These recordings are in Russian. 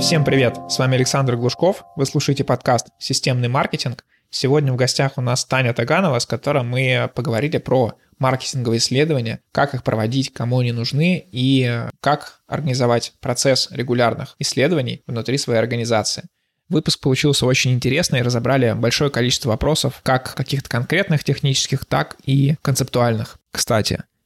Всем привет! С вами Александр Глушков. Вы слушаете подкаст «Системный маркетинг». Сегодня в гостях у нас Таня Таганова, с которой мы поговорили про маркетинговые исследования, как их проводить, кому они нужны и как организовать процесс регулярных исследований внутри своей организации. Выпуск получился очень интересный, разобрали большое количество вопросов, как каких-то конкретных технических, так и концептуальных. Кстати,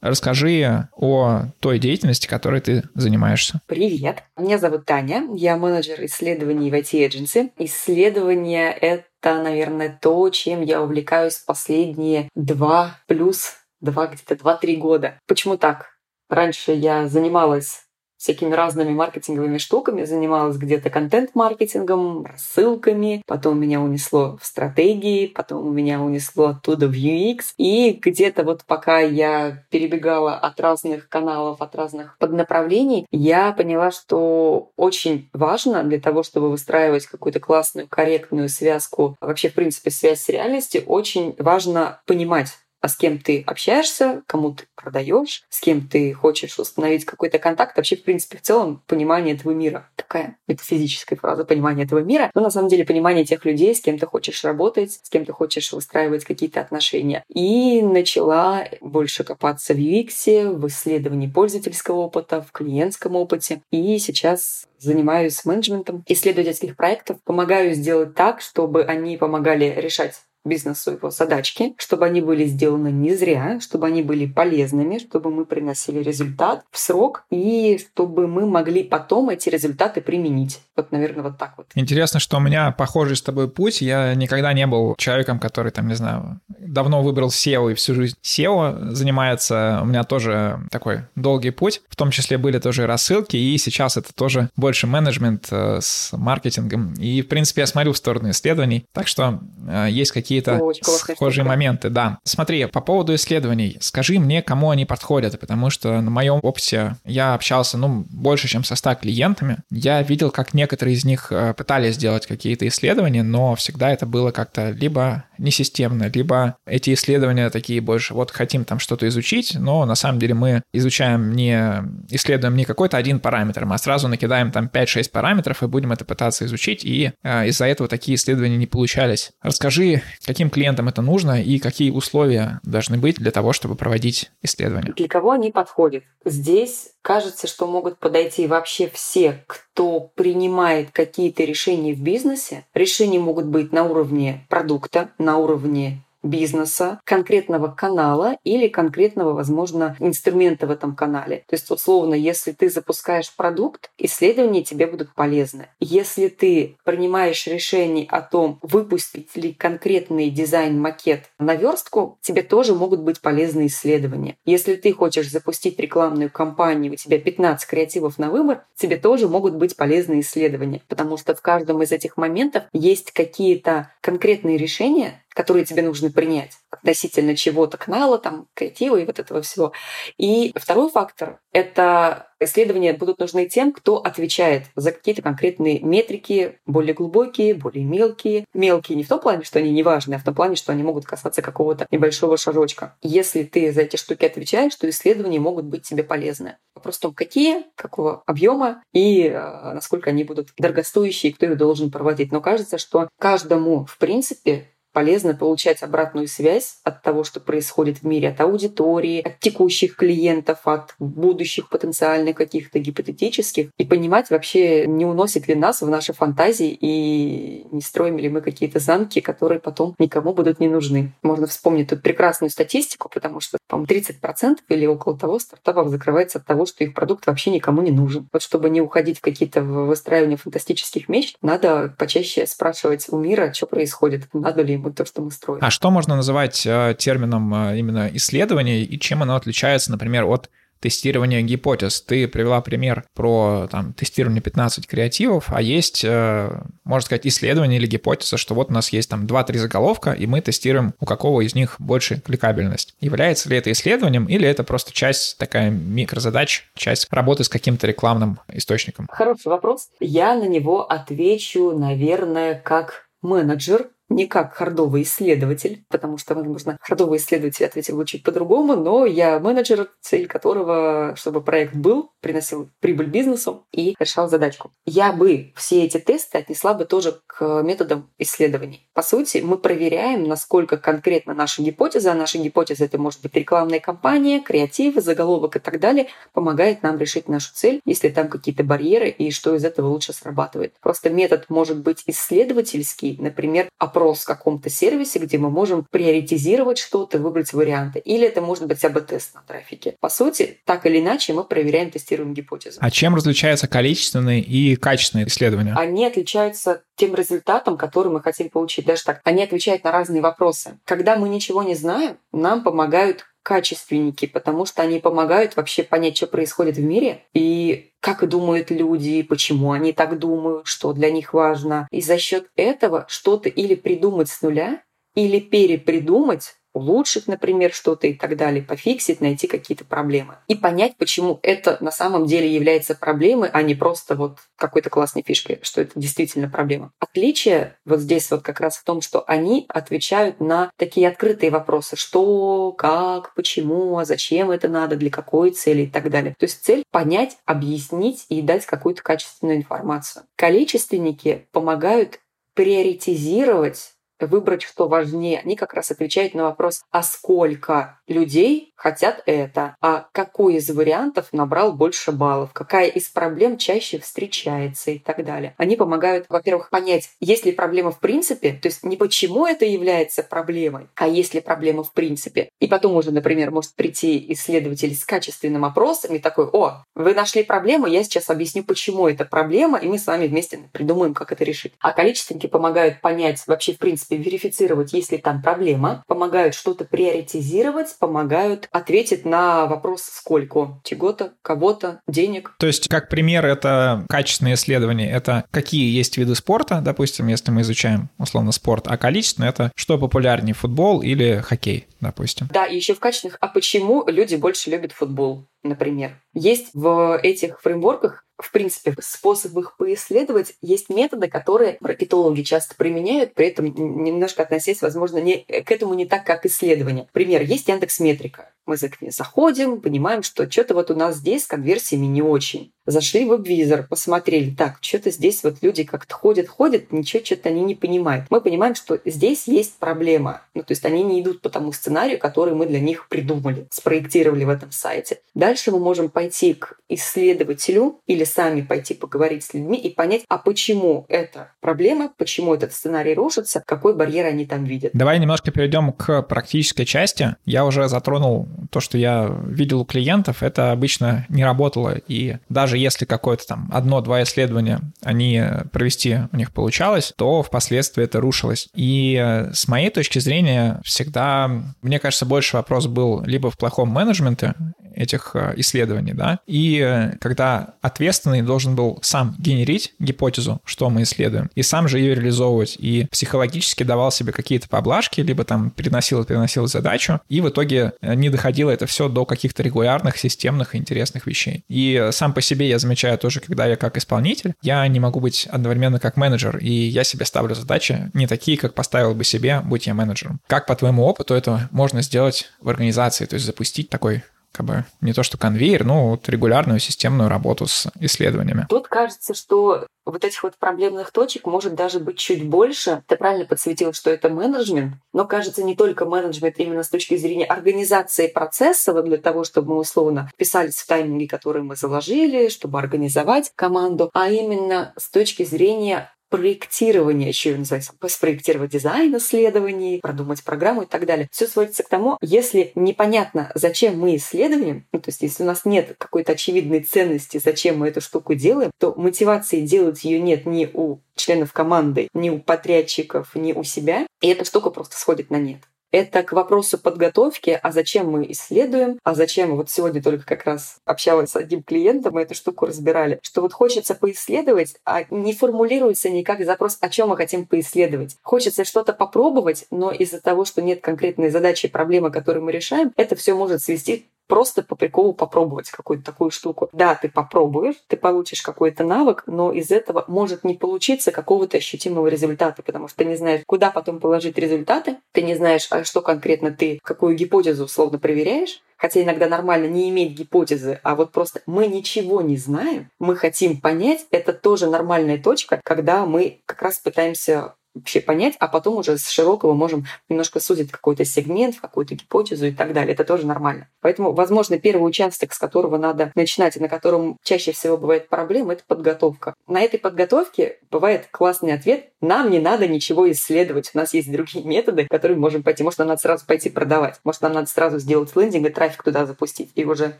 Расскажи о той деятельности, которой ты занимаешься. Привет. Меня зовут Таня. Я менеджер исследований в IT-эдженси. Исследования — это, наверное, то, чем я увлекаюсь последние два плюс два, где-то два-три года. Почему так? Раньше я занималась всякими разными маркетинговыми штуками, занималась где-то контент-маркетингом, рассылками, потом меня унесло в стратегии, потом меня унесло оттуда в UX, и где-то вот пока я перебегала от разных каналов, от разных поднаправлений, я поняла, что очень важно для того, чтобы выстраивать какую-то классную, корректную связку, вообще, в принципе, связь с реальностью, очень важно понимать, а с кем ты общаешься, кому ты продаешь, с кем ты хочешь установить какой-то контакт, вообще, в принципе, в целом понимание этого мира. Такая метафизическая фраза понимание этого мира, но на самом деле понимание тех людей, с кем ты хочешь работать, с кем ты хочешь выстраивать какие-то отношения. И начала больше копаться в UX, в исследовании пользовательского опыта, в клиентском опыте. И сейчас занимаюсь менеджментом исследовательских проектов, помогаю сделать так, чтобы они помогали решать бизнесу его задачки, чтобы они были сделаны не зря, чтобы они были полезными, чтобы мы приносили результат в срок и чтобы мы могли потом эти результаты применить. Вот, наверное, вот так вот. Интересно, что у меня похожий с тобой путь. Я никогда не был человеком, который, там, не знаю, давно выбрал SEO и всю жизнь SEO занимается. У меня тоже такой долгий путь. В том числе были тоже рассылки, и сейчас это тоже больше менеджмент э, с маркетингом. И, в принципе, я смотрю в сторону исследований. Так что э, есть какие какие-то схожие штука. моменты, да. Смотри, по поводу исследований, скажи мне, кому они подходят, потому что на моем опыте я общался, ну, больше, чем со 100 клиентами. Я видел, как некоторые из них э, пытались сделать какие-то исследования, но всегда это было как-то либо несистемно, либо эти исследования такие больше, вот хотим там что-то изучить, но на самом деле мы изучаем не, исследуем не какой-то один параметр, мы сразу накидаем там 5-6 параметров и будем это пытаться изучить, и э, из-за этого такие исследования не получались. Расскажи, каким клиентам это нужно и какие условия должны быть для того, чтобы проводить исследования. Для кого они подходят? Здесь кажется, что могут подойти вообще все, кто принимает какие-то решения в бизнесе. Решения могут быть на уровне продукта, на уровне бизнеса, конкретного канала или конкретного, возможно, инструмента в этом канале. То есть, условно, если ты запускаешь продукт, исследования тебе будут полезны. Если ты принимаешь решение о том, выпустить ли конкретный дизайн-макет на верстку, тебе тоже могут быть полезны исследования. Если ты хочешь запустить рекламную кампанию, у тебя 15 креативов на выбор, тебе тоже могут быть полезны исследования, потому что в каждом из этих моментов есть какие-то конкретные решения, которые тебе нужно принять относительно чего-то, канала, там, креатива и вот этого всего. И второй фактор — это исследования будут нужны тем, кто отвечает за какие-то конкретные метрики, более глубокие, более мелкие. Мелкие не в том плане, что они не важны, а в том плане, что они могут касаться какого-то небольшого шажочка. Если ты за эти штуки отвечаешь, то исследования могут быть тебе полезны. Вопрос в том, какие, какого объема и э, насколько они будут дорогостоящие, кто их должен проводить. Но кажется, что каждому, в принципе, полезно получать обратную связь от того, что происходит в мире, от аудитории, от текущих клиентов, от будущих потенциальных каких-то гипотетических, и понимать вообще, не уносит ли нас в наши фантазии и не строим ли мы какие-то замки, которые потом никому будут не нужны. Можно вспомнить тут прекрасную статистику, потому что, по-моему, 30% или около того стартапов закрывается от того, что их продукт вообще никому не нужен. Вот чтобы не уходить в какие-то выстраивания фантастических мечт, надо почаще спрашивать у мира, что происходит, надо ли ему вот то, что мы строим. А что можно называть э, термином э, именно исследования и чем оно отличается, например, от тестирование гипотез. Ты привела пример про там, тестирование 15 креативов, а есть, э, можно сказать, исследование или гипотеза, что вот у нас есть там 2-3 заголовка, и мы тестируем, у какого из них больше кликабельность. Является ли это исследованием или это просто часть, такая микрозадач, часть работы с каким-то рекламным источником? Хороший вопрос. Я на него отвечу, наверное, как менеджер, не как хардовый исследователь, потому что, возможно, хардовый исследователь ответил бы чуть по-другому, но я менеджер, цель которого, чтобы проект был, приносил прибыль бизнесу и решал задачку. Я бы все эти тесты отнесла бы тоже к методам исследований. По сути, мы проверяем, насколько конкретно наша гипотеза, а наша гипотеза это может быть рекламная кампания, креатив, заголовок и так далее, помогает нам решить нашу цель, если там какие-то барьеры и что из этого лучше срабатывает. Просто метод может быть исследовательский, например, опрос в каком-то сервисе, где мы можем приоритизировать что-то, выбрать варианты. Или это может быть АБ-тест на трафике. По сути, так или иначе мы проверяем, тестируем гипотезу. А чем различаются количественные и качественные исследования? Они отличаются тем результатом, который мы хотели получить. Даже так, они отвечают на разные вопросы. Когда мы ничего не знаем, нам помогают качественники, потому что они помогают вообще понять, что происходит в мире и как думают люди, почему они так думают, что для них важно. И за счет этого что-то или придумать с нуля, или перепридумать, улучшить, например, что-то и так далее, пофиксить, найти какие-то проблемы. И понять, почему это на самом деле является проблемой, а не просто вот какой-то классной фишкой, что это действительно проблема. Отличие вот здесь вот как раз в том, что они отвечают на такие открытые вопросы, что, как, почему, а зачем это надо, для какой цели и так далее. То есть цель понять, объяснить и дать какую-то качественную информацию. Количественники помогают приоритизировать выбрать, что важнее. Они как раз отвечают на вопрос, а сколько людей хотят это, а какой из вариантов набрал больше баллов, какая из проблем чаще встречается и так далее. Они помогают, во-первых, понять, есть ли проблема в принципе, то есть не почему это является проблемой, а есть ли проблема в принципе. И потом уже, например, может прийти исследователь с качественным опросом и такой, о, вы нашли проблему, я сейчас объясню, почему это проблема, и мы с вами вместе придумаем, как это решить. А количественники помогают понять вообще, в принципе, верифицировать, есть ли там проблема, помогают что-то приоритизировать, помогают ответит на вопрос «сколько?» чего-то, кого-то, денег. То есть, как пример, это качественное исследование. Это какие есть виды спорта, допустим, если мы изучаем условно спорт, а количественно это что популярнее, футбол или хоккей, допустим. Да, и еще в качественных, а почему люди больше любят футбол? например. Есть в этих фреймворках в принципе, способ их поисследовать. Есть методы, которые маркетологи часто применяют, при этом немножко относясь, возможно, не, к этому не так, как исследование. Пример, есть Яндекс Метрика. Мы за ней заходим, понимаем, что что-то вот у нас здесь с конверсиями не очень. Зашли в веб-визор, посмотрели, так, что-то здесь вот люди как-то ходят, ходят, ничего что-то они не понимают. Мы понимаем, что здесь есть проблема. Ну, то есть они не идут по тому сценарию, который мы для них придумали, спроектировали в этом сайте. Дальше мы можем пойти к исследователю или сами пойти поговорить с людьми и понять, а почему это проблема, почему этот сценарий рушится, какой барьер они там видят. Давай немножко перейдем к практической части. Я уже затронул то, что я видел у клиентов, это обычно не работало. И даже если какое-то там одно-два исследования они провести у них получалось, то впоследствии это рушилось. И э, с моей точки зрения всегда, мне кажется, больше вопрос был либо в плохом менеджменте этих э, исследований, да, и э, когда ответственный должен был сам генерить гипотезу, что мы исследуем, и сам же ее реализовывать, и психологически давал себе какие-то поблажки, либо там переносил переносил задачу, и в итоге не доходило это все до каких-то регулярных, системных и интересных вещей. И сам по себе я замечаю тоже, когда я как исполнитель, я не могу быть одновременно как менеджер, и я себе ставлю задачи не такие, как поставил бы себе, будь я менеджером. Как по твоему опыту это можно сделать в организации, то есть запустить такой как бы не то что конвейер, но вот регулярную системную работу с исследованиями. Тут кажется, что вот этих вот проблемных точек может даже быть чуть больше. Ты правильно подсветил, что это менеджмент, но кажется не только менеджмент именно с точки зрения организации процесса, вот для того, чтобы мы условно вписались в тайминги, которые мы заложили, чтобы организовать команду, а именно с точки зрения проектирование, еще называется, спроектировать дизайн исследований, продумать программу и так далее. Все сводится к тому, если непонятно, зачем мы исследуем, ну, то есть если у нас нет какой-то очевидной ценности, зачем мы эту штуку делаем, то мотивации делать ее нет ни у членов команды, ни у подрядчиков, ни у себя, и эта штука просто сходит на нет. Это к вопросу подготовки, а зачем мы исследуем, а зачем, вот сегодня только как раз общалась с одним клиентом, мы эту штуку разбирали, что вот хочется поисследовать, а не формулируется никак запрос, о чем мы хотим поисследовать. Хочется что-то попробовать, но из-за того, что нет конкретной задачи проблемы, которые мы решаем, это все может свести просто по приколу попробовать какую-то такую штуку. Да, ты попробуешь, ты получишь какой-то навык, но из этого может не получиться какого-то ощутимого результата, потому что ты не знаешь, куда потом положить результаты, ты не знаешь, а что конкретно ты, какую гипотезу условно проверяешь, Хотя иногда нормально не иметь гипотезы, а вот просто мы ничего не знаем, мы хотим понять, это тоже нормальная точка, когда мы как раз пытаемся вообще понять, а потом уже с широкого можем немножко сузить какой-то сегмент, какую-то гипотезу и так далее. Это тоже нормально. Поэтому, возможно, первый участок, с которого надо начинать, и на котором чаще всего бывает проблема, это подготовка. На этой подготовке бывает классный ответ «нам не надо ничего исследовать, у нас есть другие методы, которые можем пойти. Может, нам надо сразу пойти продавать, может, нам надо сразу сделать лендинг и трафик туда запустить и уже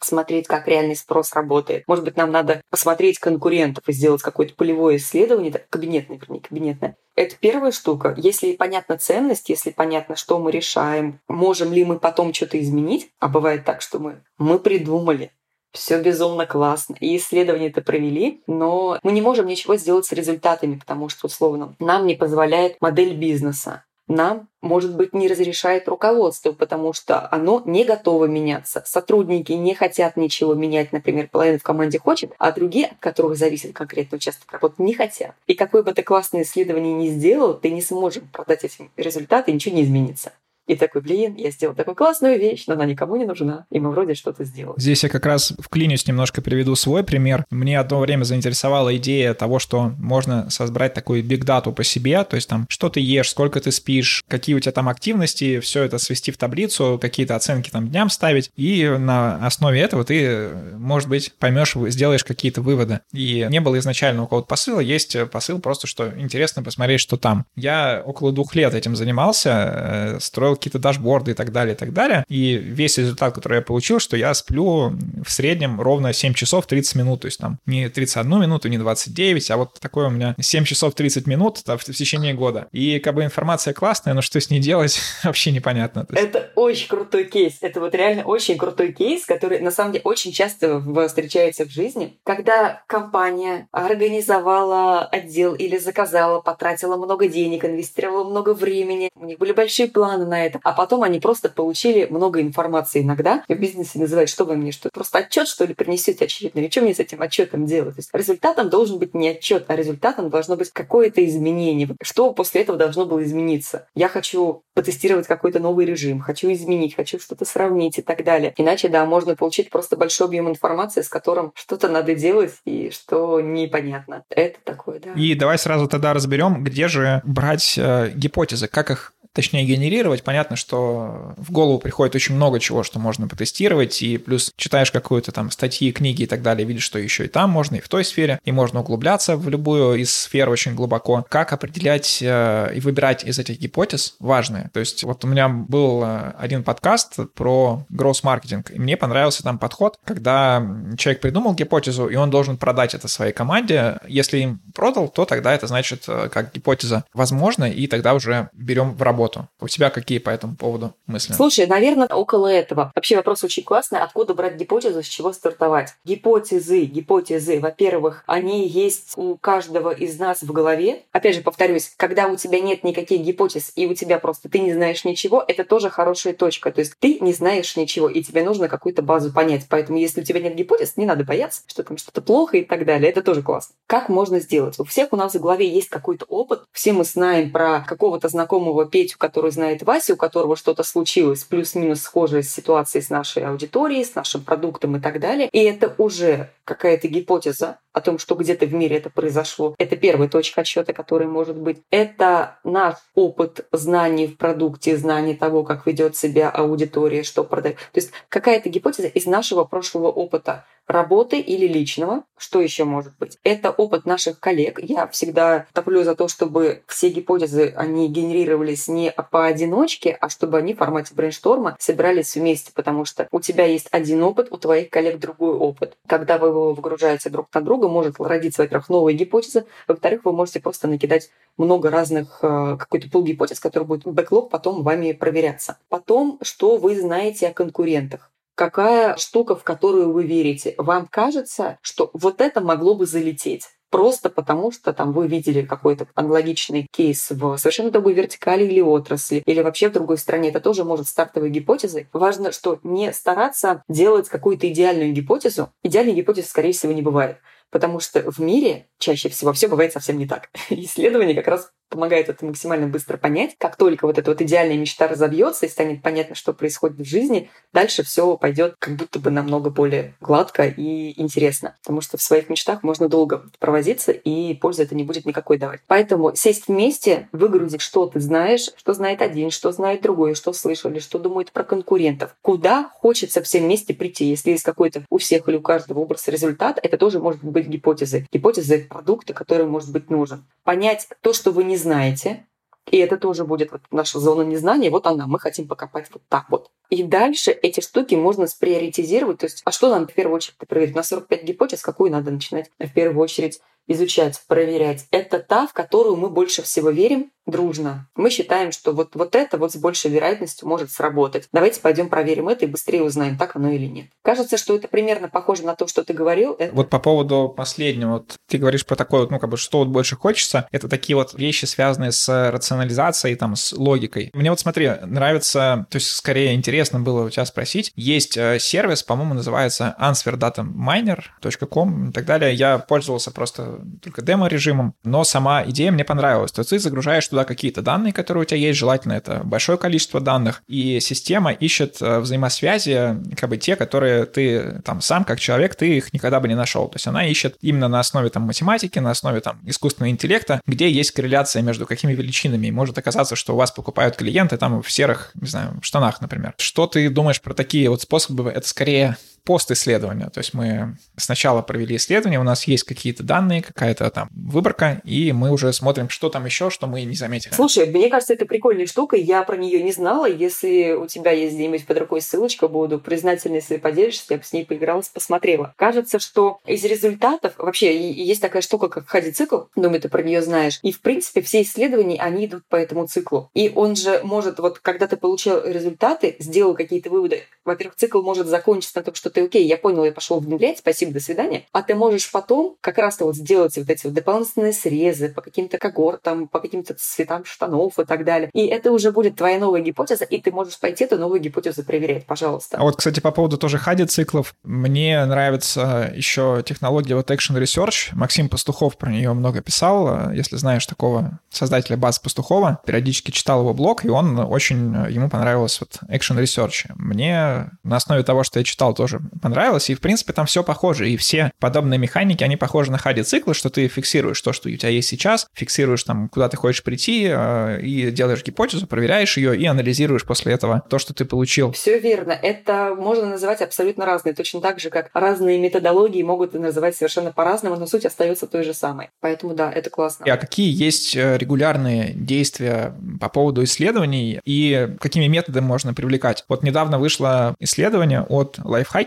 смотреть, как реальный спрос работает. Может быть, нам надо посмотреть конкурентов и сделать какое-то полевое исследование, кабинетное, вернее, кабинетное, это первая штука. Если понятна ценность, если понятно, что мы решаем, можем ли мы потом что-то изменить, а бывает так, что мы, мы придумали, все безумно классно. И исследования это провели, но мы не можем ничего сделать с результатами, потому что, условно, нам не позволяет модель бизнеса нам, может быть, не разрешает руководство, потому что оно не готово меняться. Сотрудники не хотят ничего менять, например, половина в команде хочет, а другие, от которых зависит конкретный участок работы, не хотят. И какое бы ты классное исследование ни сделал, ты не сможешь продать эти результаты, ничего не изменится. И такой, блин, я сделал такую классную вещь, но она никому не нужна. И мы вроде что-то сделали. Здесь я как раз вклинюсь немножко, приведу свой пример. Мне одно время заинтересовала идея того, что можно создать такую биг-дату по себе, то есть там, что ты ешь, сколько ты спишь, какие у тебя там активности, все это свести в таблицу, какие-то оценки там дням ставить, и на основе этого ты, может быть, поймешь, сделаешь какие-то выводы. И не было изначально у кого-то посыла, есть посыл просто, что интересно посмотреть, что там. Я около двух лет этим занимался, э, строил какие-то дашборды и так далее, и так далее. И весь результат, который я получил, что я сплю в среднем ровно 7 часов 30 минут, то есть там не 31 минуту, не 29, а вот такое у меня 7 часов 30 минут в течение года. И как бы информация классная, но что с ней делать, вообще непонятно. Это очень крутой кейс. Это вот реально очень крутой кейс, который на самом деле очень часто встречается в жизни, когда компания организовала отдел или заказала, потратила много денег, инвестировала много времени, у них были большие планы на это, а потом они просто получили много информации иногда. В бизнесе называют, что вы мне, что просто отчет, что ли, принесете очередной. И что мне с этим отчетом делать? То есть результатом должен быть не отчет, а результатом должно быть какое-то изменение. Что после этого должно было измениться? Я хочу потестировать какой-то новый режим, хочу изменить, хочу что-то сравнить и так далее. Иначе, да, можно получить просто большой объем информации, с которым что-то надо делать и что непонятно. Это такое, да. И давай сразу тогда разберем, где же брать э, гипотезы, как их точнее генерировать, понятно, что в голову приходит очень много чего, что можно потестировать, и плюс читаешь какую-то там статьи, книги и так далее, видишь, что еще и там можно, и в той сфере, и можно углубляться в любую из сфер очень глубоко. Как определять э, и выбирать из этих гипотез важные? То есть вот у меня был э, один подкаст про гроусс-маркетинг, и мне понравился там подход, когда человек придумал гипотезу, и он должен продать это своей команде. Если им продал, то тогда это значит, э, как гипотеза возможна, и тогда уже берем в работу работу. У тебя какие по этому поводу мысли? Слушай, наверное, около этого. Вообще вопрос очень классный. Откуда брать гипотезу, с чего стартовать? Гипотезы, гипотезы, во-первых, они есть у каждого из нас в голове. Опять же, повторюсь, когда у тебя нет никаких гипотез, и у тебя просто ты не знаешь ничего, это тоже хорошая точка. То есть ты не знаешь ничего, и тебе нужно какую-то базу понять. Поэтому если у тебя нет гипотез, не надо бояться, что там что-то плохо и так далее. Это тоже классно. Как можно сделать? У всех у нас в голове есть какой-то опыт. Все мы знаем про какого-то знакомого Петю, который знает Вася, у которого что-то случилось, плюс-минус схожая ситуация с нашей аудиторией, с нашим продуктом и так далее. И это уже какая-то гипотеза о том, что где-то в мире это произошло. Это первая точка отсчета, которая может быть. Это наш опыт знаний в продукте, знаний того, как ведет себя аудитория, что продает. То есть какая-то гипотеза из нашего прошлого опыта работы или личного. Что еще может быть? Это опыт наших коллег. Я всегда топлю за то, чтобы все гипотезы, они генерировались не поодиночке, а чтобы они в формате брейншторма собирались вместе, потому что у тебя есть один опыт, у твоих коллег другой опыт. Когда вы выгружаете друг на друга, может родиться, во-первых, новая гипотеза, во-вторых, вы можете просто накидать много разных э, какой-то пол гипотез, который будет бэклог потом вами проверяться. Потом, что вы знаете о конкурентах какая штука, в которую вы верите. Вам кажется, что вот это могло бы залететь просто потому, что там вы видели какой-то аналогичный кейс в совершенно другой вертикали или отрасли, или вообще в другой стране. Это тоже может стартовой гипотезой. Важно, что не стараться делать какую-то идеальную гипотезу. Идеальной гипотезы, скорее всего, не бывает. Потому что в мире чаще всего все бывает совсем не так. Исследование как раз помогает это максимально быстро понять. Как только вот эта вот идеальная мечта разобьется и станет понятно, что происходит в жизни, дальше все пойдет как будто бы намного более гладко и интересно. Потому что в своих мечтах можно долго провозиться, и пользы это не будет никакой давать. Поэтому сесть вместе, выгрузить, что ты знаешь, что знает один, что знает другой, что слышали, что думают про конкурентов. Куда хочется всем вместе прийти. Если есть какой-то у всех или у каждого образ результат, это тоже может быть гипотезы. Гипотезы продукта, который может быть нужен. Понять то, что вы не знаете, и это тоже будет вот наша зона незнания, вот она, мы хотим покопать вот так вот. И дальше эти штуки можно сприоритизировать, то есть, а что нам в первую очередь проверить? На 45 гипотез, какую надо начинать в первую очередь изучать, проверять. Это та, в которую мы больше всего верим, дружно. Мы считаем, что вот, вот это вот с большей вероятностью может сработать. Давайте пойдем проверим это и быстрее узнаем, так оно или нет. Кажется, что это примерно похоже на то, что ты говорил. Это... Вот по поводу последнего, вот ты говоришь про такое ну, как бы, что вот больше хочется, это такие вот вещи, связанные с рационализацией, там, с логикой. Мне вот, смотри, нравится, то есть, скорее интересно было у тебя спросить, есть э, сервис, по-моему, называется answerdataMiner.com и так далее. Я пользовался просто только демо-режимом, но сама идея мне понравилась. То есть ты загружаешь туда какие-то данные, которые у тебя есть, желательно это большое количество данных, и система ищет э, взаимосвязи, как бы те, которые ты там сам, как человек, ты их никогда бы не нашел. То есть она ищет именно на основе там математики, на основе там искусственного интеллекта, где есть корреляция между какими величинами. И может оказаться, что у вас покупают клиенты там в серых, не знаю, штанах, например. Что ты думаешь про такие вот способы? Это скорее пост-исследования. То есть мы сначала провели исследование, у нас есть какие-то данные, какая-то там выборка, и мы уже смотрим, что там еще, что мы не заметили. Слушай, мне кажется, это прикольная штука, я про нее не знала. Если у тебя есть где-нибудь под рукой ссылочка, буду признательна, если поделишься, я бы с ней поигралась, посмотрела. Кажется, что из результатов, вообще есть такая штука, как хади-цикл, думаю, ты про нее знаешь, и в принципе все исследования, они идут по этому циклу. И он же может, вот когда ты получил результаты, сделал какие-то выводы, во-первых, цикл может закончиться на том, что ты ты, окей, я понял, я пошел внедрять, спасибо, до свидания. А ты можешь потом как раз-то вот сделать вот эти вот дополнительные срезы по каким-то когортам, по каким-то цветам штанов и так далее. И это уже будет твоя новая гипотеза, и ты можешь пойти эту новую гипотезу проверять, пожалуйста. А вот, кстати, по поводу тоже хади циклов, мне нравится еще технология вот Action Research. Максим Пастухов про нее много писал. Если знаешь такого создателя баз Пастухова, периодически читал его блог, и он очень, ему понравилось вот Action Research. Мне на основе того, что я читал, тоже понравилось, и, в принципе, там все похоже, и все подобные механики, они похожи на хади циклы, что ты фиксируешь то, что у тебя есть сейчас, фиксируешь там, куда ты хочешь прийти, э, и делаешь гипотезу, проверяешь ее и анализируешь после этого то, что ты получил. Все верно. Это можно называть абсолютно разные, точно так же, как разные методологии могут называть совершенно по-разному, но суть остается той же самой. Поэтому да, это классно. А какие есть э, регулярные действия по поводу исследований и какими методами можно привлекать? Вот недавно вышло исследование от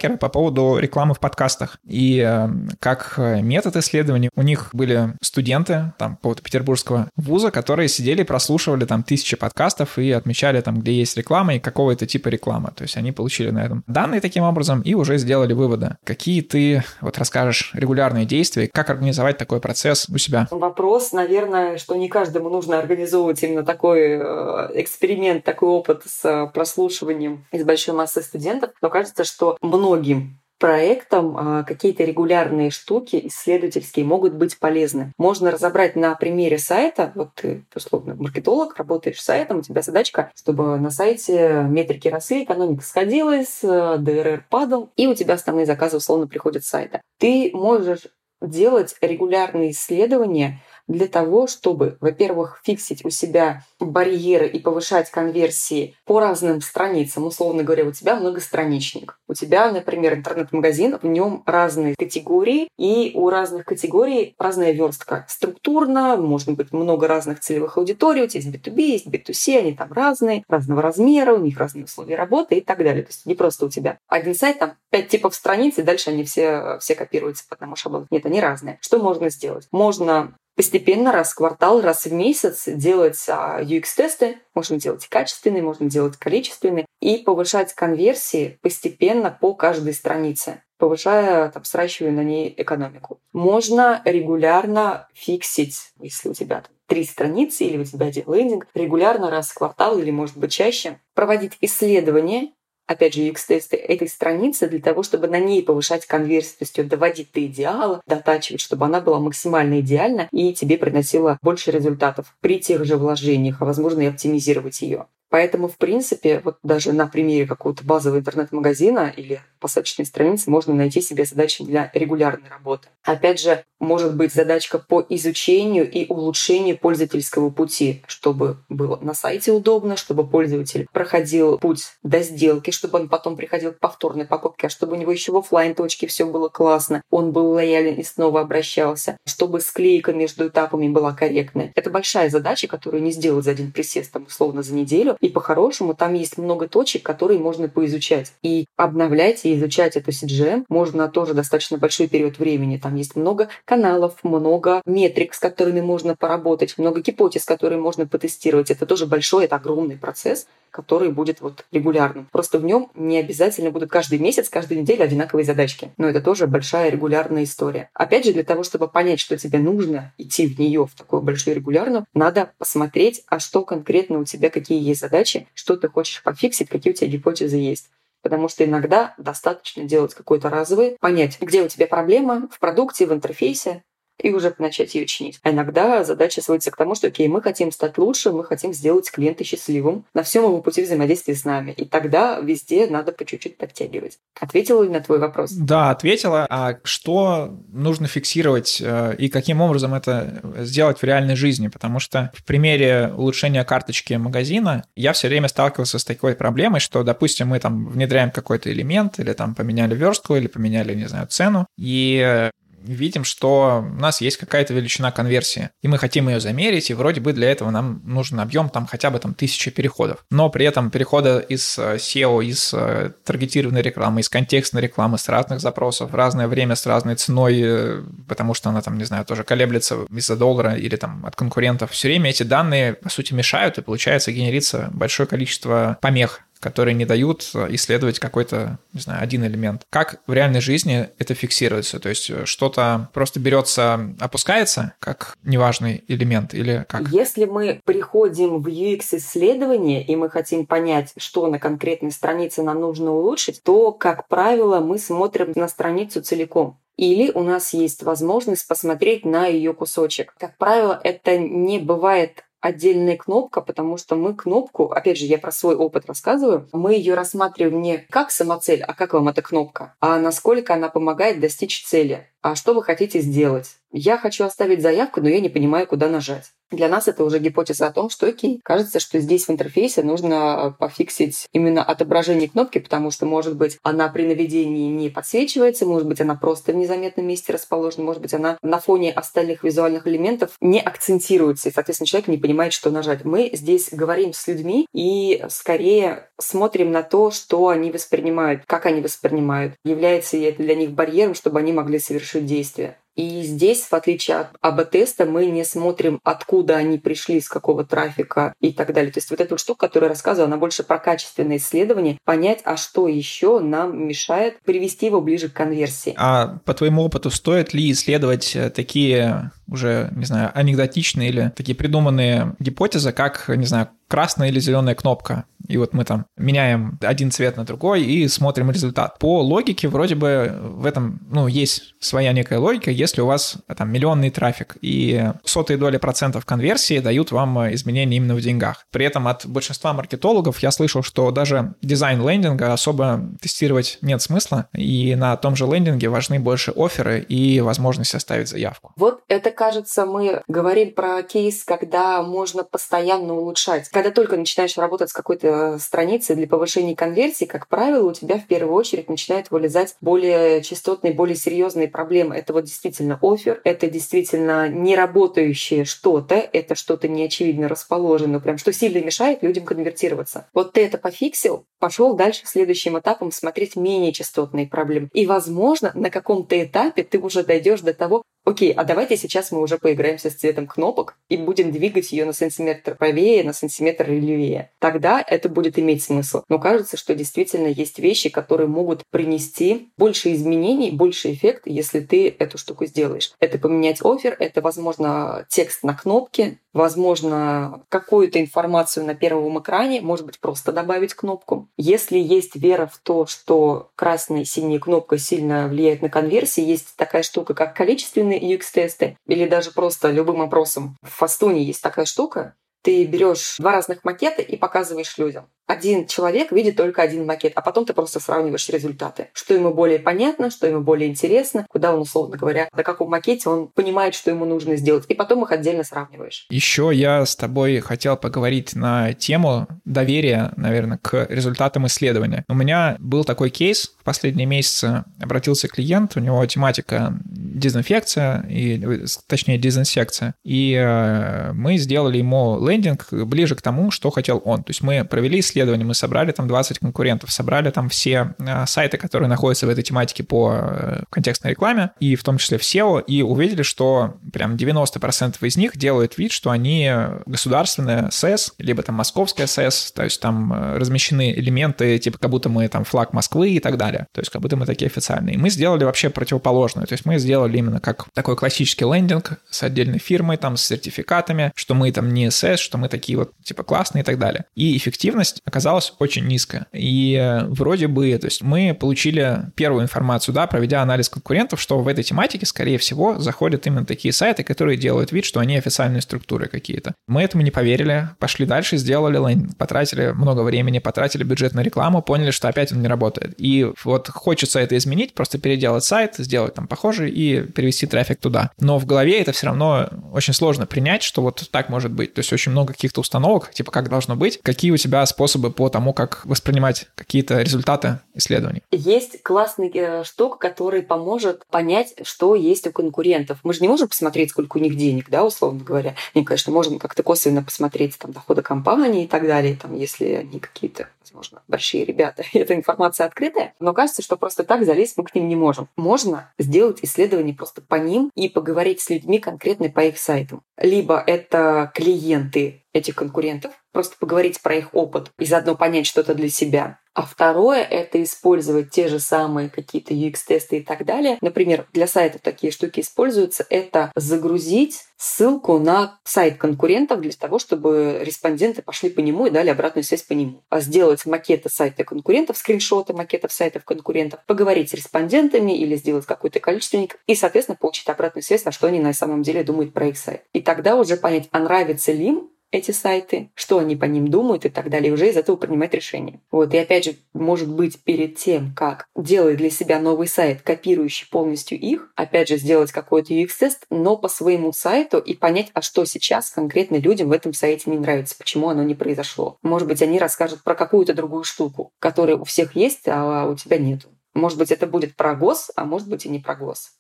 Lifehacker, по поводу рекламы в подкастах. И э, как метод исследований у них были студенты там какого-то петербургского вуза, которые сидели, прослушивали там тысячи подкастов и отмечали там, где есть реклама и какого это типа рекламы. То есть они получили на этом данные таким образом и уже сделали выводы. Какие ты вот расскажешь регулярные действия, как организовать такой процесс у себя? Вопрос, наверное, что не каждому нужно организовывать именно такой э, эксперимент, такой опыт с прослушиванием из большой массы студентов, но кажется, что многие многим проектам а, какие-то регулярные штуки исследовательские могут быть полезны. Можно разобрать на примере сайта. Вот ты, условно, маркетолог, работаешь сайтом, у тебя задачка, чтобы на сайте метрики росли, экономика сходилась, ДРР падал, и у тебя основные заказы условно приходят с сайта. Ты можешь делать регулярные исследования для того, чтобы, во-первых, фиксить у себя барьеры и повышать конверсии по разным страницам. Условно говоря, у тебя многостраничник. У тебя, например, интернет-магазин, в нем разные категории, и у разных категорий разная верстка. Структурно, может быть много разных целевых аудиторий, у тебя есть B2B, есть B2C, они там разные, разного размера, у них разные условия работы и так далее. То есть не просто у тебя один сайт, там пять типов страниц, и дальше они все, все копируются по одному шаблону. Нет, они разные. Что можно сделать? Можно постепенно раз в квартал, раз в месяц делать UX-тесты. А, можно делать качественные, можно делать количественные. И повышать конверсии постепенно по каждой странице повышая, там, сращивая на ней экономику. Можно регулярно фиксить, если у тебя там, три страницы или у тебя один лендинг, регулярно раз в квартал или, может быть, чаще проводить исследования опять же, UX-тесты этой страницы для того, чтобы на ней повышать конверсию, доводить до идеала, дотачивать, чтобы она была максимально идеальна и тебе приносила больше результатов при тех же вложениях, а возможно и оптимизировать ее. Поэтому, в принципе, вот даже на примере какого-то базового интернет-магазина или посадочной страницы можно найти себе задачи для регулярной работы. Опять же, может быть задачка по изучению и улучшению пользовательского пути, чтобы было на сайте удобно, чтобы пользователь проходил путь до сделки, чтобы он потом приходил к повторной покупке, а чтобы у него еще в офлайн точке все было классно, он был лоялен и снова обращался, чтобы склейка между этапами была корректная. Это большая задача, которую не сделать за один присест, там, условно, за неделю. И по-хорошему там есть много точек, которые можно поизучать. И обновлять и изучать эту CGM можно тоже достаточно большой период времени. Там есть много каналов, много метрик, с которыми можно поработать, много гипотез, которые можно потестировать. Это тоже большой, это огромный процесс, который будет вот регулярным. Просто в нем не обязательно будут каждый месяц, каждую неделю одинаковые задачки. Но это тоже большая регулярная история. Опять же, для того, чтобы понять, что тебе нужно идти в нее в такую большую регулярную, надо посмотреть, а что конкретно у тебя, какие есть задачи, что ты хочешь пофиксить, какие у тебя гипотезы есть. Потому что иногда достаточно делать какой-то разовый, понять, где у тебя проблема в продукте, в интерфейсе, и уже начать ее чинить. А иногда задача сводится к тому, что, окей, мы хотим стать лучше, мы хотим сделать клиента счастливым на всем его пути взаимодействия с нами. И тогда везде надо по чуть-чуть подтягивать. Ответила ли на твой вопрос? Да, ответила. А что нужно фиксировать э, и каким образом это сделать в реальной жизни? Потому что в примере улучшения карточки магазина я все время сталкивался с такой проблемой, что, допустим, мы там внедряем какой-то элемент или там поменяли верстку или поменяли, не знаю, цену, и видим, что у нас есть какая-то величина конверсии, и мы хотим ее замерить, и вроде бы для этого нам нужен объем там хотя бы там тысячи переходов. Но при этом перехода из э, SEO, из э, таргетированной рекламы, из контекстной рекламы, с разных запросов, в разное время с разной ценой, э, потому что она там, не знаю, тоже колеблется из-за доллара или там от конкурентов. Все время эти данные, по сути, мешают, и получается генерится большое количество помех которые не дают исследовать какой-то, не знаю, один элемент. Как в реальной жизни это фиксируется? То есть э, что-то просто берется, опускается как неважный элемент или как? Если мы приходим в UX-исследование и мы хотим понять, что на конкретной странице нам нужно улучшить, то, как правило, мы смотрим на страницу целиком или у нас есть возможность посмотреть на ее кусочек. Как правило, это не бывает отдельная кнопка, потому что мы кнопку, опять же, я про свой опыт рассказываю, мы ее рассматриваем не как самоцель, а как вам эта кнопка, а насколько она помогает достичь цели. А что вы хотите сделать? Я хочу оставить заявку, но я не понимаю, куда нажать. Для нас это уже гипотеза о том, что окей, кажется, что здесь в интерфейсе нужно пофиксить именно отображение кнопки, потому что, может быть, она при наведении не подсвечивается, может быть, она просто в незаметном месте расположена, может быть, она на фоне остальных визуальных элементов не акцентируется, и, соответственно, человек не понимает, что нажать. Мы здесь говорим с людьми и скорее смотрим на то, что они воспринимают, как они воспринимают, является ли это для них барьером, чтобы они могли совершить действие. И здесь, в отличие от АБ-теста, мы не смотрим, откуда они пришли, с какого трафика и так далее. То есть вот эта вот штука, которую я рассказывала, она больше про качественное исследование, понять, а что еще нам мешает привести его ближе к конверсии. А по твоему опыту стоит ли исследовать э, такие уже, не знаю, анекдотичные или такие придуманные гипотезы, как, не знаю, красная или зеленая кнопка. И вот мы там меняем один цвет на другой и смотрим результат. По логике вроде бы в этом, ну, есть своя некая логика, если у вас там миллионный трафик и сотые доли процентов конверсии дают вам изменения именно в деньгах. При этом от большинства маркетологов я слышал, что даже дизайн лендинга особо тестировать нет смысла, и на том же лендинге важны больше оферы и возможность оставить заявку. Вот это, кажется, мы говорим про кейс, когда можно постоянно улучшать. Когда только начинаешь работать с какой-то страницей для повышения конверсии, как правило, у тебя в первую очередь начинают вылезать более частотные, более серьезные проблемы. Это вот действительно офер, это действительно не работающее что-то, это что-то неочевидно расположено, прям что сильно мешает людям конвертироваться. Вот ты это пофиксил, пошел дальше следующим этапом смотреть менее частотные проблемы. И, возможно, на каком-то этапе ты уже дойдешь до того, Окей, а давайте сейчас мы уже поиграемся с цветом кнопок и будем двигать ее на сантиметр правее, на сантиметр левее. Тогда это будет иметь смысл. Но кажется, что действительно есть вещи, которые могут принести больше изменений, больше эффект, если ты эту штуку сделаешь. Это поменять офер, это, возможно, текст на кнопке, возможно, какую-то информацию на первом экране, может быть, просто добавить кнопку. Если есть вера в то, что красная и синяя кнопка сильно влияет на конверсии, есть такая штука, как количественные UX-тесты или даже просто любым опросом. В Фастуне есть такая штука, ты берешь два разных макета и показываешь людям один человек видит только один макет, а потом ты просто сравниваешь результаты. Что ему более понятно, что ему более интересно, куда он, условно говоря, на каком макете он понимает, что ему нужно сделать. И потом их отдельно сравниваешь. Еще я с тобой хотел поговорить на тему доверия, наверное, к результатам исследования. У меня был такой кейс. В последние месяцы обратился клиент, у него тематика дезинфекция, и, точнее дезинсекция. И э, мы сделали ему лендинг ближе к тому, что хотел он. То есть мы провели исследование исследований мы собрали там 20 конкурентов, собрали там все э, сайты, которые находятся в этой тематике по э, контекстной рекламе, и в том числе в SEO, и увидели, что прям 90% из них делают вид, что они государственная СЭС, либо там московская СЭС, то есть там э, размещены элементы, типа как будто мы там флаг Москвы и так далее, то есть как будто мы такие официальные. Мы сделали вообще противоположное, то есть мы сделали именно как такой классический лендинг с отдельной фирмой, там с сертификатами, что мы там не СЭС, что мы такие вот типа классные и так далее. И эффективность оказалась очень низкая. И э, вроде бы, то есть мы получили первую информацию, да, проведя анализ конкурентов, что в этой тематике, скорее всего, заходят именно такие сайты, которые делают вид, что они официальные структуры какие-то. Мы этому не поверили, пошли дальше, сделали лендинг, потратили много времени, потратили бюджет на рекламу, поняли, что опять он не работает. И вот хочется это изменить, просто переделать сайт, сделать там похожий и перевести трафик туда. Но в голове это все равно очень сложно принять, что вот так может быть. То есть очень много каких-то установок, типа как должно быть, какие у тебя способы способы по тому, как воспринимать какие-то результаты исследований. Есть классный э, штука, который поможет понять, что есть у конкурентов. Мы же не можем посмотреть, сколько у них денег, да, условно говоря. Не, конечно, можем как-то косвенно посмотреть там доходы компании и так далее, там, если они какие-то возможно, большие ребята, эта информация открытая, но кажется, что просто так залезть мы к ним не можем. Можно сделать исследование просто по ним и поговорить с людьми конкретно по их сайтам. Либо это клиенты этих конкурентов, просто поговорить про их опыт и заодно понять что-то для себя. А второе — это использовать те же самые какие-то UX-тесты и так далее. Например, для сайтов такие штуки используются. Это загрузить ссылку на сайт конкурентов для того, чтобы респонденты пошли по нему и дали обратную связь по нему. А сделать макеты сайта конкурентов, скриншоты макетов сайтов конкурентов, поговорить с респондентами или сделать какой-то количественник и, соответственно, получить обратную связь, на что они на самом деле думают про их сайт. И тогда уже понять, а нравится ли им эти сайты, что они по ним думают и так далее, и уже из этого принимать решение. Вот, и опять же, может быть, перед тем, как делать для себя новый сайт, копирующий полностью их, опять же, сделать какой-то UX-тест, но по своему сайту и понять, а что сейчас конкретно людям в этом сайте не нравится, почему оно не произошло. Может быть, они расскажут про какую-то другую штуку, которая у всех есть, а у тебя нету. Может быть, это будет про а может быть и не про.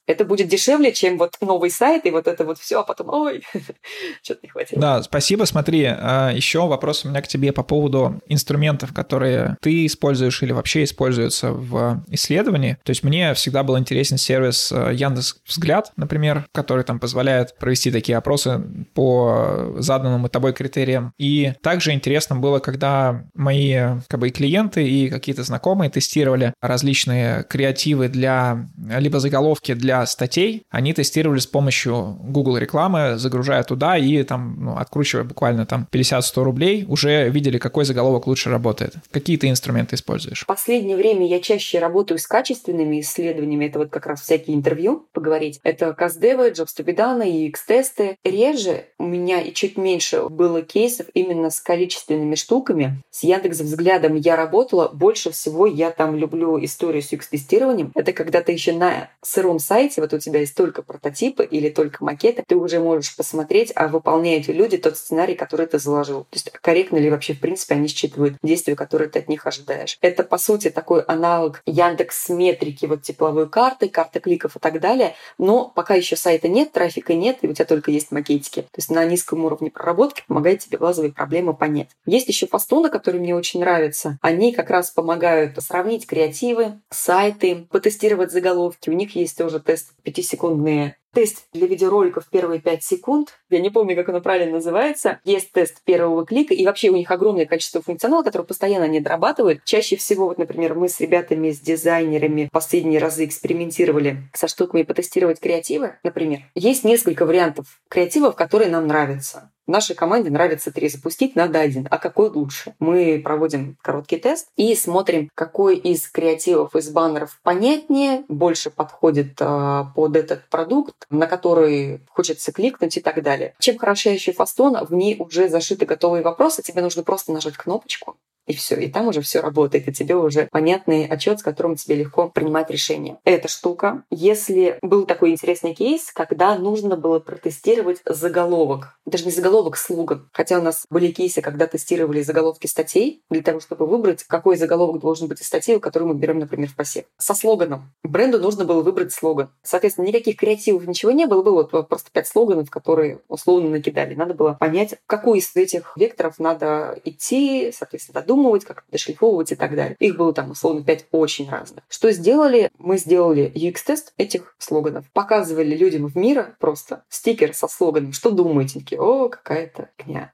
Это будет дешевле, чем вот новый сайт и вот это вот все, а потом, ой, что-то не хватило. Да, спасибо. Смотри, а, еще вопрос у меня к тебе по поводу инструментов, которые ты используешь или вообще используются в исследовании. То есть мне всегда был интересен сервис а, Яндекс Взгляд, например, который там позволяет провести такие опросы по заданным тобой критериям. И также интересно было, когда мои как бы, клиенты и какие-то знакомые тестировали различные разные креативы для, либо заголовки для статей, они тестировали с помощью Google рекламы, загружая туда и там, ну, откручивая буквально там 50-100 рублей, уже видели, какой заголовок лучше работает. Какие ты инструменты используешь? В последнее время я чаще работаю с качественными исследованиями. Это вот как раз всякие интервью поговорить. Это Каздевы, be done и X-тесты. Реже у меня и чуть меньше было кейсов именно с количественными штуками. С Яндекс взглядом я работала. Больше всего я там люблю историю с UX-тестированием. Это когда ты еще на сыром сайте, вот у тебя есть только прототипы или только макеты, ты уже можешь посмотреть, а выполняют ли люди тот сценарий, который ты заложил. То есть корректно ли вообще, в принципе, они считывают действия, которые ты от них ожидаешь. Это, по сути, такой аналог Яндекс метрики, вот тепловой карты, карты кликов и так далее. Но пока еще сайта нет, трафика нет, и у тебя только есть макетики. То есть на низком уровне проработки помогает тебе базовые проблемы понять. Есть еще фастоны, которые мне очень нравятся. Они как раз помогают сравнить креативы, сайты, потестировать заголовки. У них есть тоже тест 5-секундные тест для видеороликов первые 5 секунд. Я не помню, как оно правильно называется. Есть тест первого клика, и вообще у них огромное количество функционала, который постоянно они дорабатывают. Чаще всего, вот, например, мы с ребятами, с дизайнерами последние разы экспериментировали со штуками потестировать креативы, например. Есть несколько вариантов креативов, которые нам нравятся. Нашей команде нравится три. Запустить надо один. А какой лучше? Мы проводим короткий тест и смотрим, какой из креативов, из баннеров понятнее, больше подходит э, под этот продукт, на который хочется кликнуть и так далее. Чем хороша еще фастон, в ней уже зашиты готовые вопросы, тебе нужно просто нажать кнопочку, и все. И там уже все работает, и тебе уже понятный отчет, с которым тебе легко принимать решение. Эта штука. Если был такой интересный кейс, когда нужно было протестировать заголовок. Даже не заголовок, слоган. Хотя у нас были кейсы, когда тестировали заголовки статей для того, чтобы выбрать, какой заголовок должен быть из статьи, которую мы берем, например, в посев. Со слоганом. Бренду нужно было выбрать слоган. Соответственно, никаких креативов, ничего не было. Было вот просто пять слоганов, которые условно накидали. Надо было понять, какой из этих векторов надо идти, соответственно, додумать додумывать, как дошлифовывать и так далее. Их было там, условно, пять очень разных. Что сделали? Мы сделали UX-тест этих слоганов. Показывали людям в мира просто стикер со слоганом «Что думаете?» Такие, о, какая-то кня.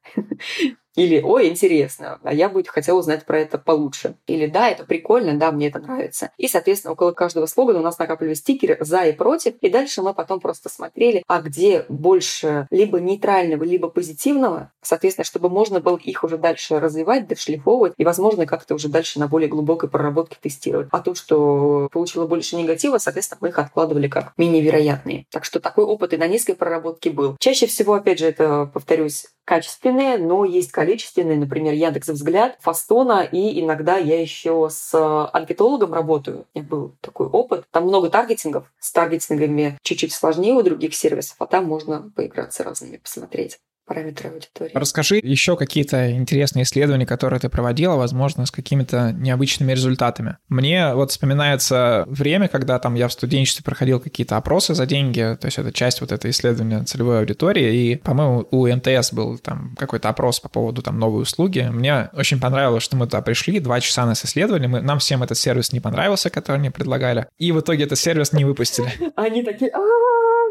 Или «Ой, интересно, а я бы хотела узнать про это получше». Или «Да, это прикольно, да, мне это нравится». И, соответственно, около каждого слогана у нас накапливались стикеры «За» и «Против». И дальше мы потом просто смотрели, а где больше либо нейтрального, либо позитивного, соответственно, чтобы можно было их уже дальше развивать, дошлифовывать и, возможно, как-то уже дальше на более глубокой проработке тестировать. А то, что получило больше негатива, соответственно, мы их откладывали как менее вероятные. Так что такой опыт и на низкой проработке был. Чаще всего, опять же, это, повторюсь, качественные, но есть количественные, например, Яндекс Взгляд, Фастона, и иногда я еще с анкетологом работаю. У меня был такой опыт. Там много таргетингов. С таргетингами чуть-чуть сложнее у других сервисов, а там можно поиграться разными, посмотреть параметры аудитории. Расскажи еще какие-то интересные исследования, которые ты проводила, возможно, с какими-то необычными результатами. Мне вот вспоминается время, когда там я в студенчестве проходил какие-то опросы за деньги, то есть это часть вот этого исследования целевой аудитории, и, по-моему, у МТС был там какой-то опрос по поводу там новой услуги. Мне очень понравилось, что мы туда пришли, два часа нас исследовали, мы, нам всем этот сервис не понравился, который мне предлагали, и в итоге этот сервис не выпустили. Они такие,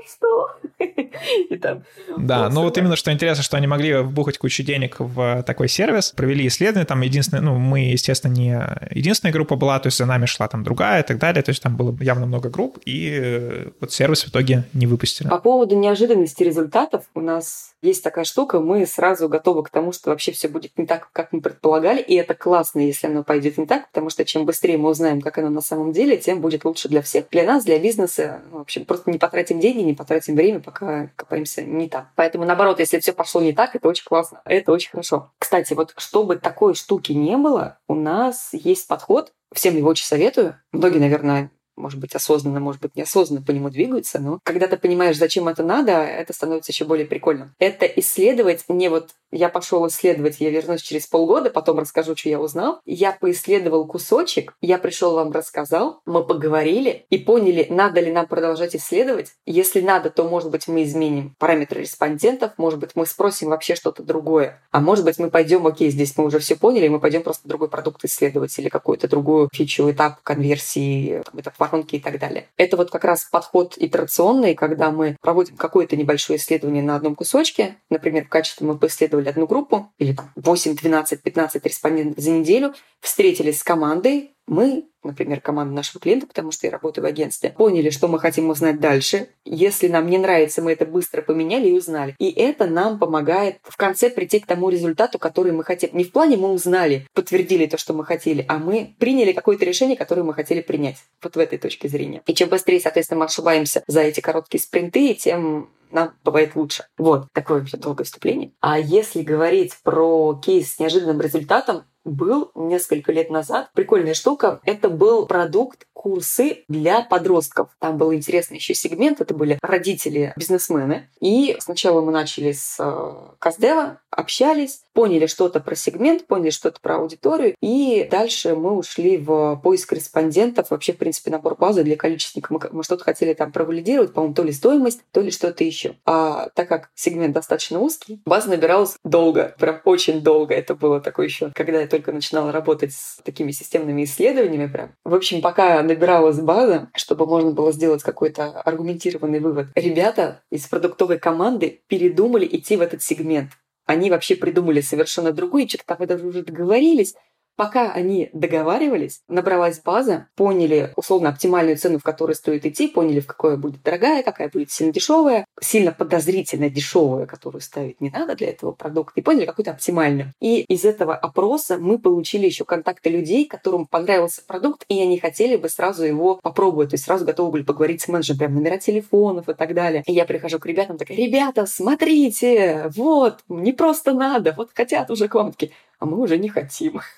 что? И там... Да, ну вот именно что интересно, что они могли вбухать кучу денег в такой сервис, провели исследование, там единственное, ну, мы, естественно, не единственная группа была, то есть за нами шла там другая и так далее, то есть там было явно много групп, и вот сервис в итоге не выпустили. По поводу неожиданности результатов, у нас есть такая штука, мы сразу готовы к тому, что вообще все будет не так, как мы предполагали, и это классно, если оно пойдет не так, потому что чем быстрее мы узнаем, как оно на самом деле, тем будет лучше для всех. Для нас, для бизнеса, ну, в общем, просто не потратим деньги, не потратим время, пока копаемся не так. Поэтому, наоборот, если все пошло не так, это очень классно, это очень хорошо. Кстати, вот чтобы такой штуки не было, у нас есть подход, всем его очень советую. Многие, наверное, может быть, осознанно, может быть, неосознанно по нему двигаются, но когда ты понимаешь, зачем это надо, это становится еще более прикольным. Это исследовать не вот я пошел исследовать, я вернусь через полгода, потом расскажу, что я узнал. Я поисследовал кусочек, я пришел вам рассказал, мы поговорили и поняли, надо ли нам продолжать исследовать. Если надо, то, может быть, мы изменим параметры респондентов, может быть, мы спросим вообще что-то другое. А может быть, мы пойдем, окей, здесь мы уже все поняли, мы пойдем просто другой продукт исследовать или какую-то другую фичу, этап конверсии, этап воронки и так далее. Это вот как раз подход итерационный, когда мы проводим какое-то небольшое исследование на одном кусочке. Например, в качестве мы поисследовали одну группу, или там 8, 12, 15 респондентов за неделю, встретились с командой, Мы например, команда нашего клиента, потому что я работаю в агентстве, поняли, что мы хотим узнать дальше. Если нам не нравится, мы это быстро поменяли и узнали. И это нам помогает в конце прийти к тому результату, который мы хотим. Не в плане мы узнали, подтвердили то, что мы хотели, а мы приняли какое-то решение, которое мы хотели принять. Вот в этой точке зрения. И чем быстрее, соответственно, мы ошибаемся за эти короткие спринты, тем нам бывает лучше. Вот, такое вообще долгое вступление. А если говорить про кейс с неожиданным результатом, был несколько лет назад. Прикольная штука. Это был продукт курсы для подростков. Там был интересный еще сегмент. Это были родители-бизнесмены. И сначала мы начали с э, Каздева, общались, поняли что-то про сегмент, поняли что-то про аудиторию. И дальше мы ушли в поиск респондентов. Вообще, в принципе, набор базы для количественника. Мы, мы что-то хотели там провалидировать, по-моему, то ли стоимость, то ли что-то еще. А так как сегмент достаточно узкий, база набиралась долго, прям очень долго. Это было такое еще, когда это только начинала работать с такими системными исследованиями прям. В общем, пока набиралась база, чтобы можно было сделать какой-то аргументированный вывод, ребята из продуктовой команды передумали идти в этот сегмент. Они вообще придумали совершенно другое, что-то там даже уже договорились, Пока они договаривались, набралась база, поняли условно оптимальную цену, в которой стоит идти, поняли, в какое будет дорогая, какая будет сильно дешевая, сильно подозрительно дешевая, которую ставить не надо для этого продукта, и поняли какую-то оптимальную. И из этого опроса мы получили еще контакты людей, которым понравился продукт, и они хотели бы сразу его попробовать, то есть сразу готовы были поговорить с менеджером, прям номера телефонов и так далее. И я прихожу к ребятам, такая, ребята, смотрите, вот, не просто надо, вот хотят уже к вам такие, а мы уже не хотим.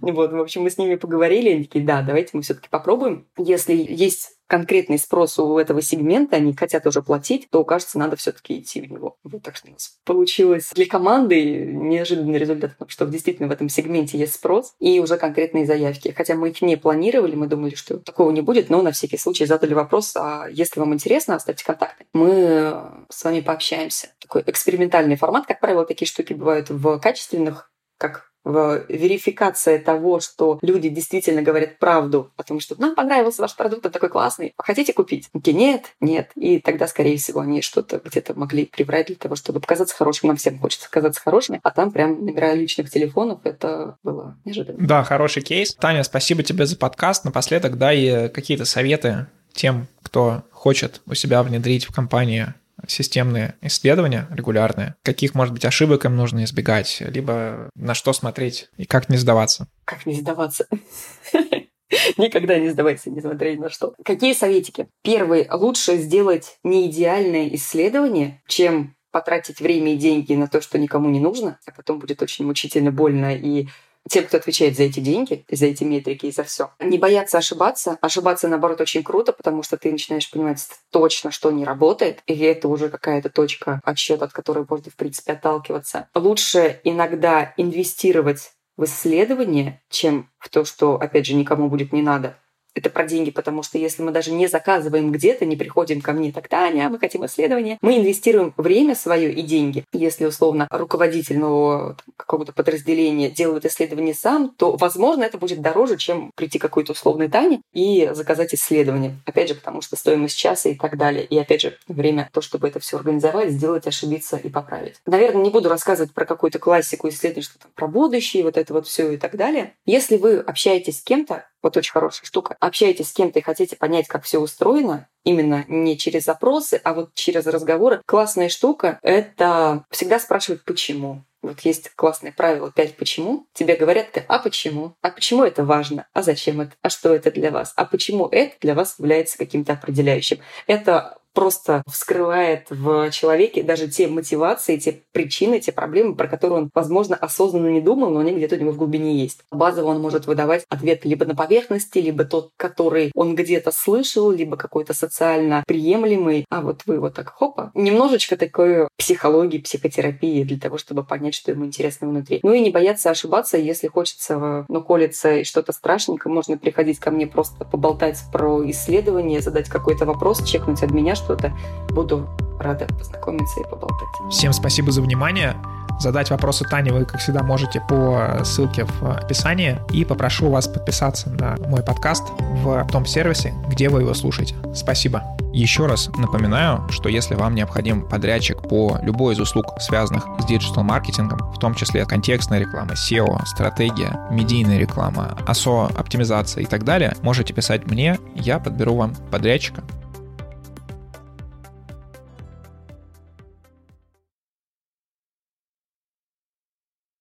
Вот, в общем, мы с ними поговорили, они такие, да, давайте мы все-таки попробуем. Если есть конкретный спрос у этого сегмента, они хотят уже платить, то, кажется, надо все-таки идти в него. Вот так что у нас получилось для команды неожиданный результат, потому что действительно в этом сегменте есть спрос и уже конкретные заявки. Хотя мы их не планировали, мы думали, что такого не будет, но на всякий случай задали вопрос, а если вам интересно, оставьте контакты. Мы с вами пообщаемся. Такой экспериментальный формат. Как правило, такие штуки бывают в качественных как верификация того, что люди действительно говорят правду о том, что нам понравился ваш продукт, он такой классный, хотите купить? Окей, нет, нет. И тогда, скорее всего, они что-то где-то могли приврать для того, чтобы показаться хорошим. Нам всем хочется казаться хорошими, а там прям номера личных телефонов, это было неожиданно. Да, хороший кейс. Таня, спасибо тебе за подкаст. Напоследок дай какие-то советы тем, кто хочет у себя внедрить в компании системные исследования регулярные, каких, может быть, ошибок им нужно избегать, либо на что смотреть и как не сдаваться. Как не сдаваться? Никогда не сдавайся, несмотря ни на что. Какие советики? Первый. Лучше сделать не идеальное исследование, чем потратить время и деньги на то, что никому не нужно, а потом будет очень мучительно больно и тем, кто отвечает за эти деньги, за эти метрики и за все. Не бояться ошибаться. Ошибаться, наоборот, очень круто, потому что ты начинаешь понимать точно, что не работает, и это уже какая-то точка отсчета, от которой можно, в принципе, отталкиваться. Лучше иногда инвестировать в исследование, чем в то, что, опять же, никому будет не надо это про деньги, потому что если мы даже не заказываем где-то, не приходим ко мне, так, Таня, мы хотим исследования, мы инвестируем время свое и деньги. Если, условно, руководитель нового какого-то подразделения делает исследование сам, то, возможно, это будет дороже, чем прийти к какой-то условной Тане и заказать исследование. Опять же, потому что стоимость часа и так далее. И, опять же, время то, чтобы это все организовать, сделать, ошибиться и поправить. Наверное, не буду рассказывать про какую-то классику исследований, что там про будущее, вот это вот все и так далее. Если вы общаетесь с кем-то, вот очень хорошая штука. Общаетесь с кем-то и хотите понять, как все устроено, именно не через запросы, а вот через разговоры. Классная штука — это всегда спрашивать «почему?». Вот есть классное правило «пять почему». Тебе говорят ты «а почему?», «а почему это важно?», «а зачем это?», «а что это для вас?», «а почему это для вас является каким-то определяющим?». Это просто вскрывает в человеке даже те мотивации, те причины, те проблемы, про которые он, возможно, осознанно не думал, но они где-то у него в глубине есть. Базово он может выдавать ответ либо на поверхности, либо тот, который он где-то слышал, либо какой-то социально приемлемый. А вот вы вот так хопа. Немножечко такой психологии, психотерапии для того, чтобы понять, что ему интересно внутри. Ну и не бояться ошибаться, если хочется, ну, колется и что-то страшненько, можно приходить ко мне просто поболтать про исследование, задать какой-то вопрос, чекнуть от меня, что-то, буду рада познакомиться и поболтать. Всем спасибо за внимание. Задать вопросы Тане вы, как всегда, можете по ссылке в описании. И попрошу вас подписаться на мой подкаст в том сервисе, где вы его слушаете. Спасибо. Еще раз напоминаю, что если вам необходим подрядчик по любой из услуг, связанных с диджитал-маркетингом, в том числе контекстная реклама, SEO, стратегия, медийная реклама, ASO, оптимизация и так далее, можете писать мне, я подберу вам подрядчика.